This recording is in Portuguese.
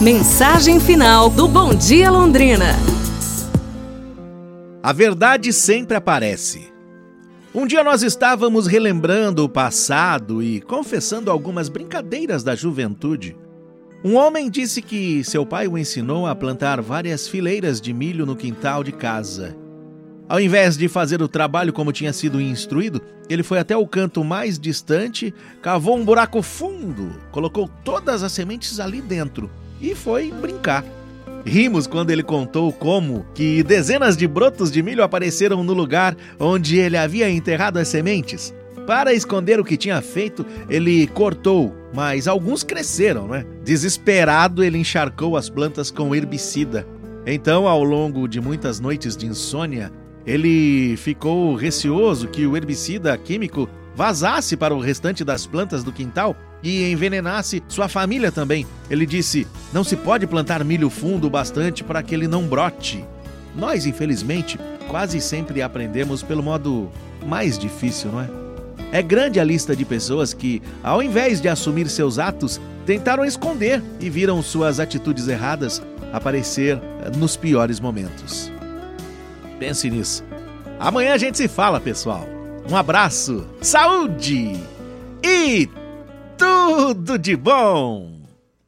Mensagem final do Bom Dia Londrina. A verdade sempre aparece. Um dia nós estávamos relembrando o passado e confessando algumas brincadeiras da juventude. Um homem disse que seu pai o ensinou a plantar várias fileiras de milho no quintal de casa. Ao invés de fazer o trabalho como tinha sido instruído, ele foi até o canto mais distante, cavou um buraco fundo, colocou todas as sementes ali dentro e foi brincar. Rimos quando ele contou como que dezenas de brotos de milho apareceram no lugar onde ele havia enterrado as sementes. Para esconder o que tinha feito, ele cortou, mas alguns cresceram, né? Desesperado, ele encharcou as plantas com herbicida. Então, ao longo de muitas noites de insônia, ele ficou receoso que o herbicida químico vazasse para o restante das plantas do quintal e envenenasse sua família também. Ele disse: Não se pode plantar milho fundo bastante para que ele não brote. Nós, infelizmente, quase sempre aprendemos pelo modo mais difícil, não é? É grande a lista de pessoas que, ao invés de assumir seus atos, tentaram esconder e viram suas atitudes erradas aparecer nos piores momentos. Pense nisso. Amanhã a gente se fala, pessoal. Um abraço, saúde e tudo de bom!